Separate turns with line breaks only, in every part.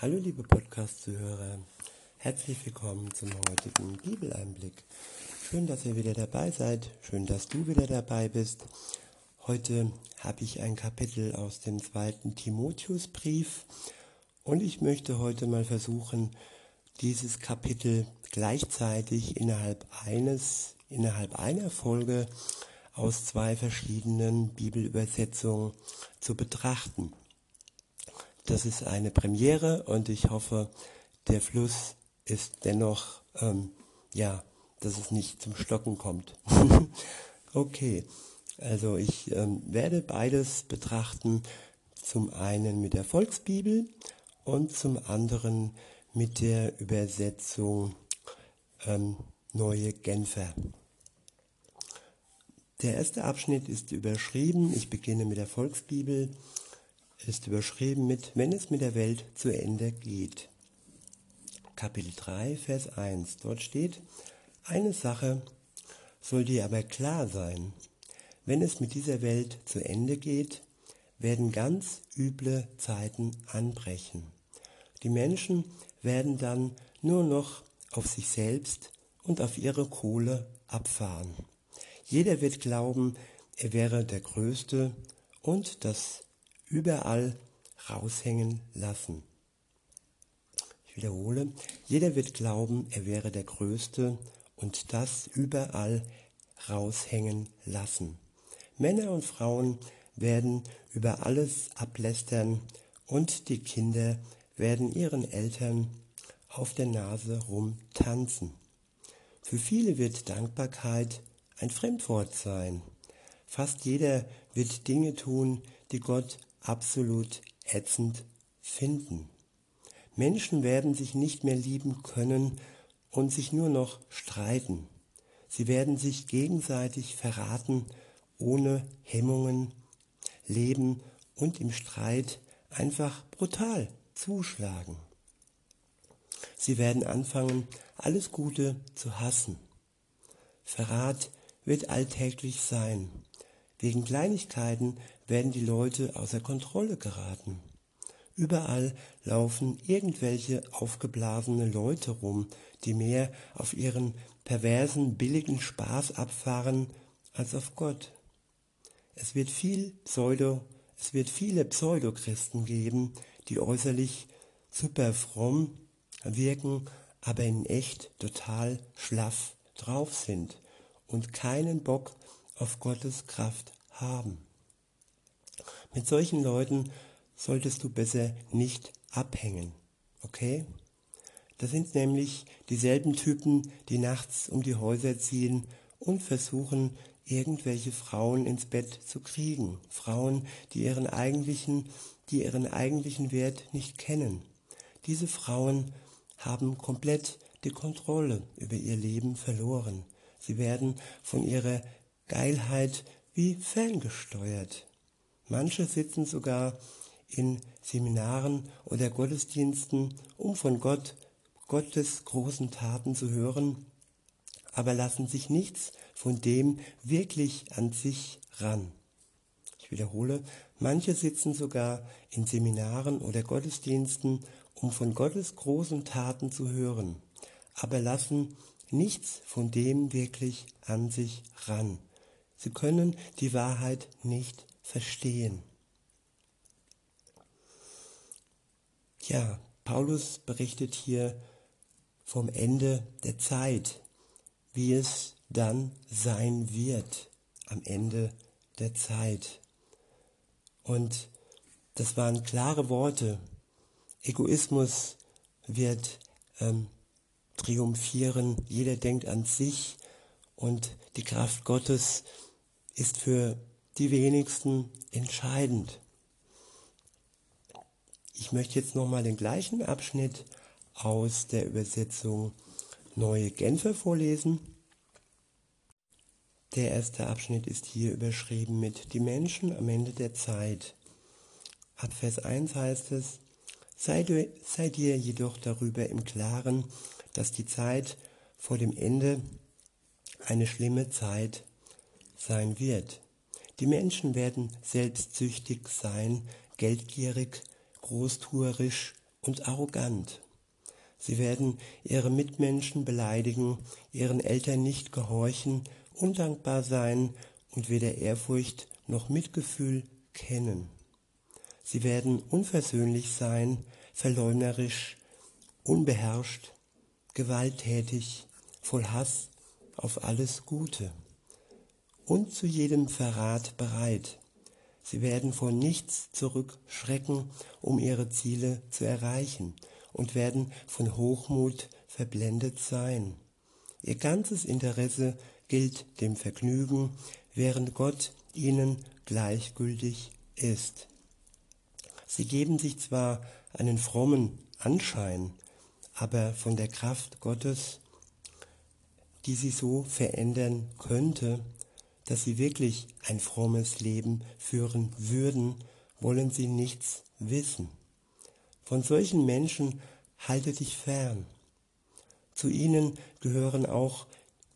Hallo liebe Podcast-Zuhörer, herzlich willkommen zum heutigen Bibeleinblick. Schön, dass ihr wieder dabei seid, schön, dass du wieder dabei bist. Heute habe ich ein Kapitel aus dem zweiten Timotheusbrief und ich möchte heute mal versuchen, dieses Kapitel gleichzeitig innerhalb eines, innerhalb einer Folge aus zwei verschiedenen Bibelübersetzungen zu betrachten. Das ist eine Premiere und ich hoffe, der Fluss ist dennoch, ähm, ja, dass es nicht zum Stocken kommt. okay, also ich ähm, werde beides betrachten, zum einen mit der Volksbibel und zum anderen mit der Übersetzung ähm, Neue Genfer. Der erste Abschnitt ist überschrieben, ich beginne mit der Volksbibel ist überschrieben mit Wenn es mit der Welt zu Ende geht. Kapitel 3, Vers 1. Dort steht, eine Sache soll dir aber klar sein. Wenn es mit dieser Welt zu Ende geht, werden ganz üble Zeiten anbrechen. Die Menschen werden dann nur noch auf sich selbst und auf ihre Kohle abfahren. Jeder wird glauben, er wäre der Größte und das überall raushängen lassen. Ich wiederhole, jeder wird glauben, er wäre der Größte und das überall raushängen lassen. Männer und Frauen werden über alles ablästern und die Kinder werden ihren Eltern auf der Nase rumtanzen. Für viele wird Dankbarkeit ein Fremdwort sein. Fast jeder wird Dinge tun, die Gott absolut ätzend finden. Menschen werden sich nicht mehr lieben können und sich nur noch streiten. Sie werden sich gegenseitig verraten, ohne Hemmungen, leben und im Streit einfach brutal zuschlagen. Sie werden anfangen, alles Gute zu hassen. Verrat wird alltäglich sein. Wegen Kleinigkeiten werden die Leute außer Kontrolle geraten. Überall laufen irgendwelche aufgeblasene Leute rum, die mehr auf ihren perversen, billigen Spaß abfahren als auf Gott. Es wird viel Pseudo, es wird viele Pseudochristen geben, die äußerlich super fromm wirken, aber in echt total schlaff drauf sind und keinen Bock auf Gottes Kraft haben. Mit solchen Leuten solltest du besser nicht abhängen, okay? Das sind nämlich dieselben Typen, die nachts um die Häuser ziehen und versuchen, irgendwelche Frauen ins Bett zu kriegen. Frauen, die ihren eigentlichen, die ihren eigentlichen Wert nicht kennen. Diese Frauen haben komplett die Kontrolle über ihr Leben verloren. Sie werden von ihrer Geilheit wie ferngesteuert. Manche sitzen sogar in Seminaren oder Gottesdiensten, um von Gott, Gottes großen Taten zu hören, aber lassen sich nichts von dem wirklich an sich ran. Ich wiederhole, manche sitzen sogar in Seminaren oder Gottesdiensten, um von Gottes großen Taten zu hören, aber lassen nichts von dem wirklich an sich ran. Sie können die Wahrheit nicht verstehen. Ja, Paulus berichtet hier vom Ende der Zeit, wie es dann sein wird am Ende der Zeit. Und das waren klare Worte. Egoismus wird ähm, triumphieren, jeder denkt an sich und die Kraft Gottes ist für die wenigsten entscheidend. Ich möchte jetzt nochmal den gleichen Abschnitt aus der Übersetzung Neue Genfer vorlesen. Der erste Abschnitt ist hier überschrieben mit Die Menschen am Ende der Zeit. Ab Vers 1 heißt es, sei, du, sei dir jedoch darüber im Klaren, dass die Zeit vor dem Ende eine schlimme Zeit sein wird. Die Menschen werden selbstsüchtig sein, geldgierig, großtuerisch und arrogant. Sie werden ihre Mitmenschen beleidigen, ihren Eltern nicht gehorchen, undankbar sein und weder Ehrfurcht noch Mitgefühl kennen. Sie werden unversöhnlich sein, verleumderisch, unbeherrscht, gewalttätig, voll Hass auf alles Gute und zu jedem Verrat bereit. Sie werden vor nichts zurückschrecken, um ihre Ziele zu erreichen und werden von Hochmut verblendet sein. Ihr ganzes Interesse gilt dem Vergnügen, während Gott ihnen gleichgültig ist. Sie geben sich zwar einen frommen Anschein, aber von der Kraft Gottes, die sie so verändern könnte, dass sie wirklich ein frommes Leben führen würden, wollen sie nichts wissen. Von solchen Menschen halte dich fern. Zu ihnen gehören auch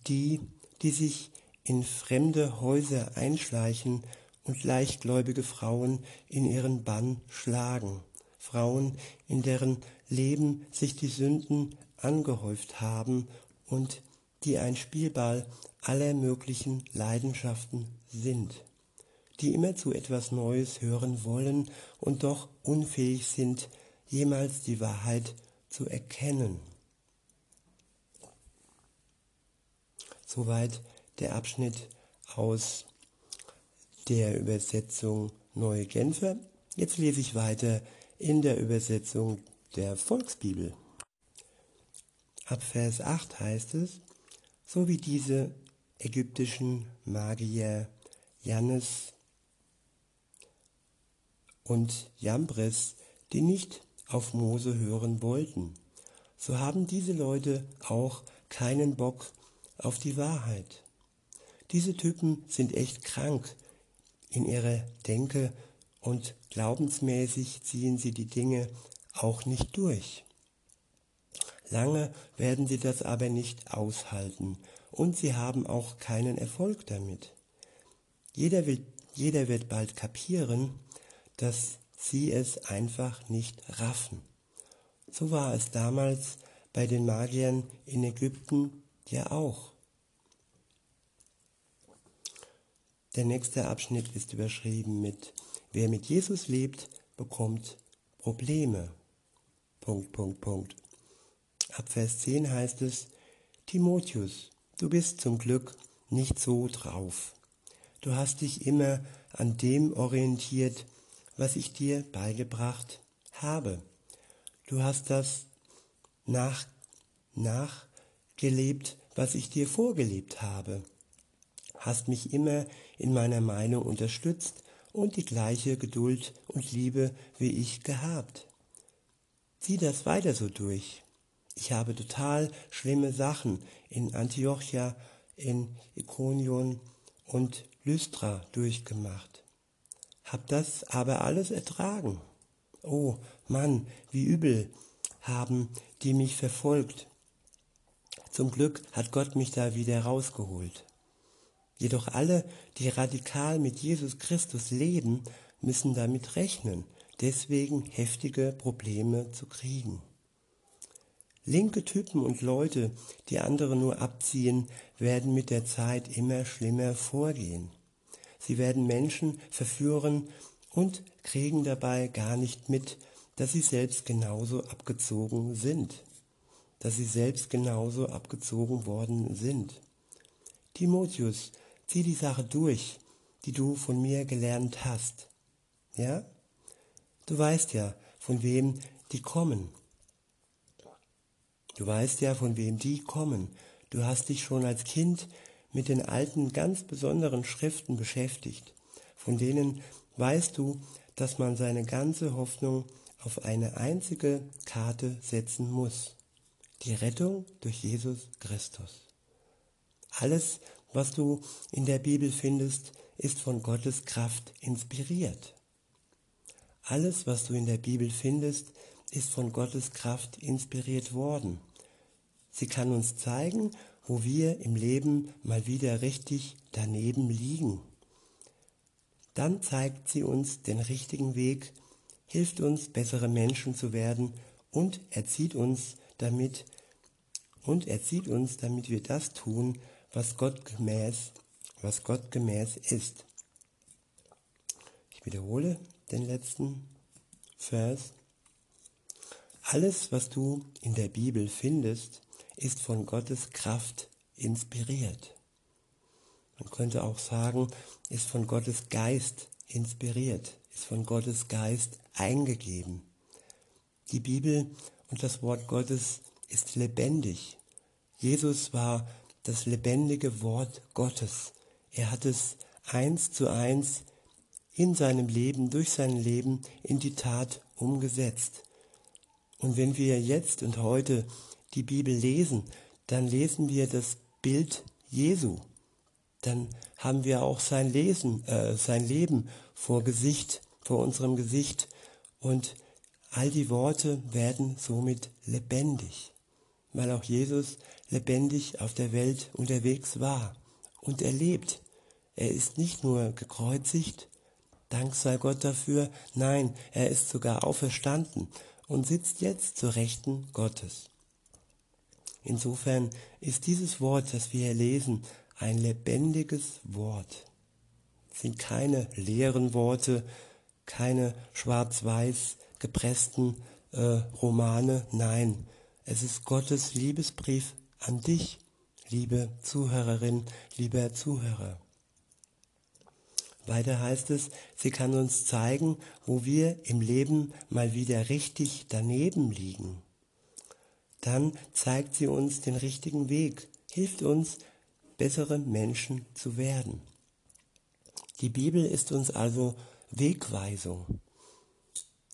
die, die sich in fremde Häuser einschleichen und leichtgläubige Frauen in ihren Bann schlagen. Frauen, in deren Leben sich die Sünden angehäuft haben und die ein Spielball aller möglichen Leidenschaften sind, die immer zu etwas Neues hören wollen und doch unfähig sind, jemals die Wahrheit zu erkennen. Soweit der Abschnitt aus der Übersetzung Neue Genfer. Jetzt lese ich weiter in der Übersetzung der Volksbibel. Ab Vers 8 heißt es, so wie diese ägyptischen Magier Jannes und Jambres, die nicht auf Mose hören wollten, so haben diese Leute auch keinen Bock auf die Wahrheit. Diese Typen sind echt krank in ihrer Denke und glaubensmäßig ziehen sie die Dinge auch nicht durch. Lange werden sie das aber nicht aushalten und sie haben auch keinen Erfolg damit. Jeder, will, jeder wird bald kapieren, dass sie es einfach nicht raffen. So war es damals bei den Magiern in Ägypten ja auch. Der nächste Abschnitt ist überschrieben mit Wer mit Jesus lebt, bekommt Probleme. Punkt, Punkt, Punkt. Ab Vers 10 heißt es, Timotheus, du bist zum Glück nicht so drauf. Du hast dich immer an dem orientiert, was ich dir beigebracht habe. Du hast das nach, nachgelebt, was ich dir vorgelebt habe. Hast mich immer in meiner Meinung unterstützt und die gleiche Geduld und Liebe wie ich gehabt. Zieh das weiter so durch. Ich habe total schlimme Sachen in Antiochia, in Ikonion und Lystra durchgemacht. Hab das aber alles ertragen. Oh Mann, wie übel haben die mich verfolgt. Zum Glück hat Gott mich da wieder rausgeholt. Jedoch alle, die radikal mit Jesus Christus leben, müssen damit rechnen, deswegen heftige Probleme zu kriegen. Linke Typen und Leute, die andere nur abziehen, werden mit der Zeit immer schlimmer vorgehen. Sie werden Menschen verführen und kriegen dabei gar nicht mit, dass sie selbst genauso abgezogen sind, dass sie selbst genauso abgezogen worden sind. Timotheus, zieh die Sache durch, die du von mir gelernt hast. Ja? Du weißt ja, von wem die kommen. Du weißt ja, von wem die kommen. Du hast dich schon als Kind mit den alten, ganz besonderen Schriften beschäftigt. Von denen weißt du, dass man seine ganze Hoffnung auf eine einzige Karte setzen muss. Die Rettung durch Jesus Christus. Alles, was du in der Bibel findest, ist von Gottes Kraft inspiriert. Alles, was du in der Bibel findest, ist von Gottes Kraft inspiriert worden. Sie kann uns zeigen, wo wir im Leben mal wieder richtig daneben liegen. Dann zeigt sie uns den richtigen Weg, hilft uns, bessere Menschen zu werden und erzieht uns damit und erzieht uns, damit wir das tun, was Gott gemäß, was Gott gemäß ist. Ich wiederhole den letzten Vers. Alles, was du in der Bibel findest, ist von Gottes Kraft inspiriert. Man könnte auch sagen, ist von Gottes Geist inspiriert, ist von Gottes Geist eingegeben. Die Bibel und das Wort Gottes ist lebendig. Jesus war das lebendige Wort Gottes. Er hat es eins zu eins in seinem Leben, durch sein Leben in die Tat umgesetzt. Und wenn wir jetzt und heute die Bibel lesen, dann lesen wir das Bild Jesu. Dann haben wir auch sein Lesen, äh, sein Leben vor Gesicht, vor unserem Gesicht. Und all die Worte werden somit lebendig, weil auch Jesus lebendig auf der Welt unterwegs war und erlebt. Er ist nicht nur gekreuzigt, Dank sei Gott dafür, nein, er ist sogar auferstanden und sitzt jetzt zur Rechten Gottes. Insofern ist dieses Wort, das wir hier lesen, ein lebendiges Wort. Es sind keine leeren Worte, keine schwarz-weiß gepressten äh, Romane, nein, es ist Gottes Liebesbrief an dich, liebe Zuhörerin, lieber Zuhörer. Weiter heißt es, sie kann uns zeigen, wo wir im Leben mal wieder richtig daneben liegen. Dann zeigt sie uns den richtigen Weg, hilft uns, bessere Menschen zu werden. Die Bibel ist uns also Wegweisung.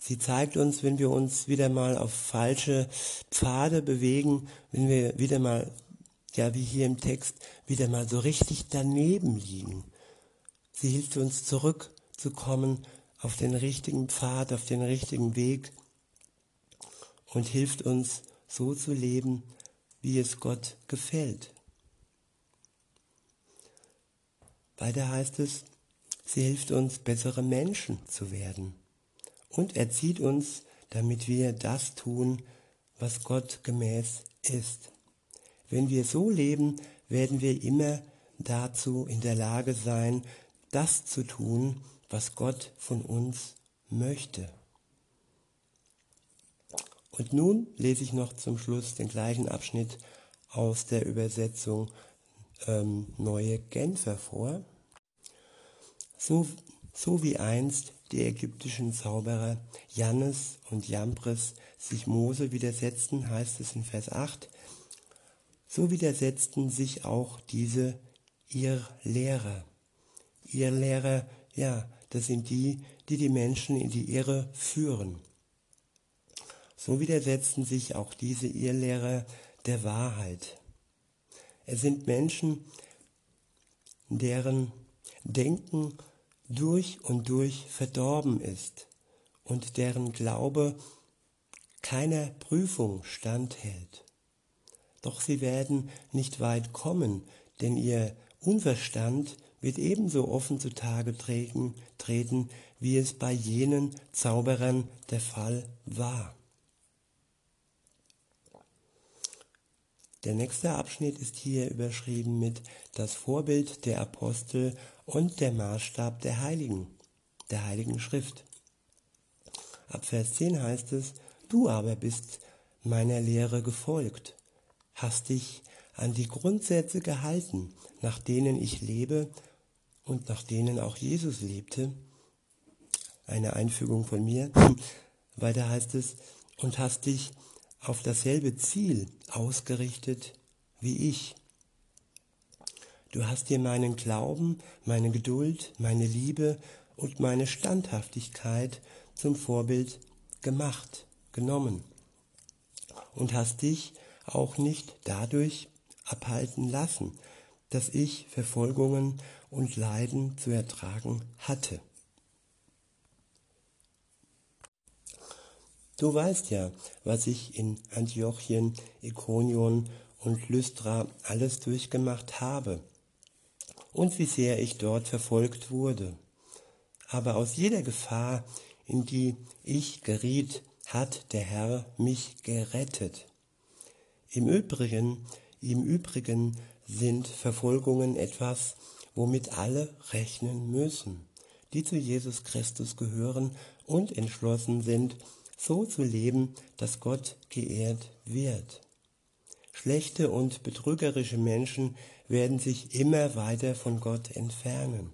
Sie zeigt uns, wenn wir uns wieder mal auf falsche Pfade bewegen, wenn wir wieder mal, ja wie hier im Text, wieder mal so richtig daneben liegen Sie hilft uns zurückzukommen auf den richtigen Pfad, auf den richtigen Weg und hilft uns so zu leben, wie es Gott gefällt. Weiter heißt es, sie hilft uns, bessere Menschen zu werden und erzieht uns, damit wir das tun, was Gott gemäß ist. Wenn wir so leben, werden wir immer dazu in der Lage sein, das zu tun, was Gott von uns möchte. Und nun lese ich noch zum Schluss den gleichen Abschnitt aus der Übersetzung ähm, Neue Genfer vor. So, so wie einst die ägyptischen Zauberer Jannes und Jambres sich Mose widersetzten, heißt es in Vers 8, so widersetzten sich auch diese ihr Lehrer Ihr Lehrer, ja, das sind die, die die Menschen in die Irre führen. So widersetzen sich auch diese Irrlehrer der Wahrheit. Es sind Menschen, deren Denken durch und durch verdorben ist und deren Glaube keiner Prüfung standhält. Doch sie werden nicht weit kommen, denn ihr Unverstand wird ebenso offen zutage treten, treten, wie es bei jenen Zauberern der Fall war. Der nächste Abschnitt ist hier überschrieben mit das Vorbild der Apostel und der Maßstab der Heiligen, der Heiligen Schrift. Ab Vers 10 heißt es, du aber bist meiner Lehre gefolgt, hast dich an die Grundsätze gehalten, nach denen ich lebe und nach denen auch Jesus lebte. Eine Einfügung von mir. Weiter heißt es, und hast dich auf dasselbe Ziel ausgerichtet wie ich. Du hast dir meinen Glauben, meine Geduld, meine Liebe und meine Standhaftigkeit zum Vorbild gemacht, genommen und hast dich auch nicht dadurch abhalten lassen, dass ich Verfolgungen und Leiden zu ertragen hatte. Du weißt ja, was ich in Antiochien, Ikonion und Lystra alles durchgemacht habe und wie sehr ich dort verfolgt wurde. Aber aus jeder Gefahr, in die ich geriet, hat der Herr mich gerettet. Im Übrigen, im Übrigen sind Verfolgungen etwas, womit alle rechnen müssen, die zu Jesus Christus gehören und entschlossen sind, so zu leben, dass Gott geehrt wird. Schlechte und betrügerische Menschen werden sich immer weiter von Gott entfernen.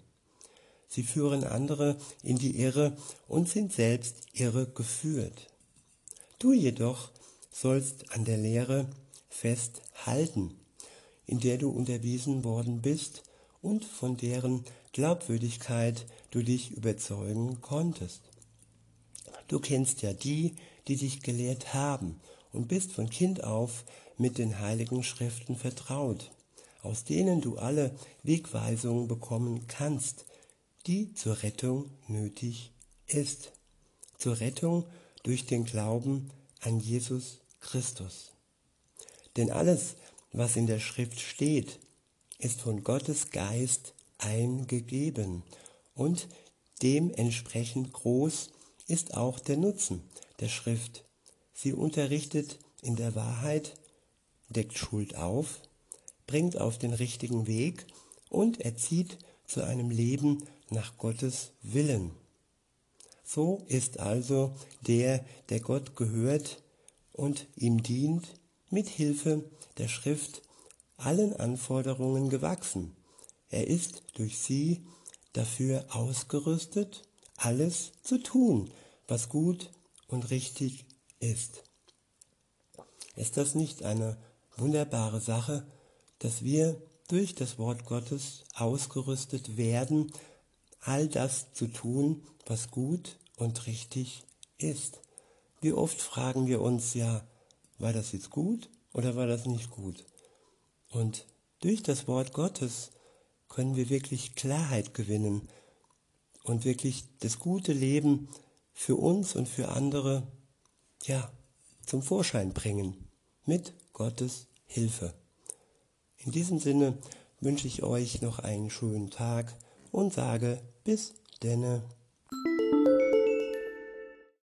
Sie führen andere in die Irre und sind selbst irre geführt. Du jedoch sollst an der Lehre festhalten, in der du unterwiesen worden bist und von deren Glaubwürdigkeit du dich überzeugen konntest. Du kennst ja die, die dich gelehrt haben und bist von Kind auf mit den heiligen Schriften vertraut, aus denen du alle Wegweisungen bekommen kannst, die zur Rettung nötig ist. Zur Rettung durch den Glauben an Jesus Christus. Denn alles, was in der Schrift steht, ist von Gottes Geist eingegeben und dementsprechend groß ist auch der Nutzen der Schrift. Sie unterrichtet in der Wahrheit, deckt Schuld auf, bringt auf den richtigen Weg und erzieht zu einem Leben nach Gottes Willen. So ist also der, der Gott gehört und ihm dient, mit Hilfe der Schrift allen Anforderungen gewachsen. Er ist durch sie dafür ausgerüstet, alles zu tun, was gut und richtig ist. Ist das nicht eine wunderbare Sache, dass wir durch das Wort Gottes ausgerüstet werden, all das zu tun, was gut und richtig ist? Wie oft fragen wir uns ja, war das jetzt gut oder war das nicht gut? Und durch das Wort Gottes können wir wirklich Klarheit gewinnen und wirklich das gute Leben für uns und für andere, ja, zum Vorschein bringen. Mit Gottes Hilfe. In diesem Sinne wünsche ich euch noch einen schönen Tag und sage bis denne.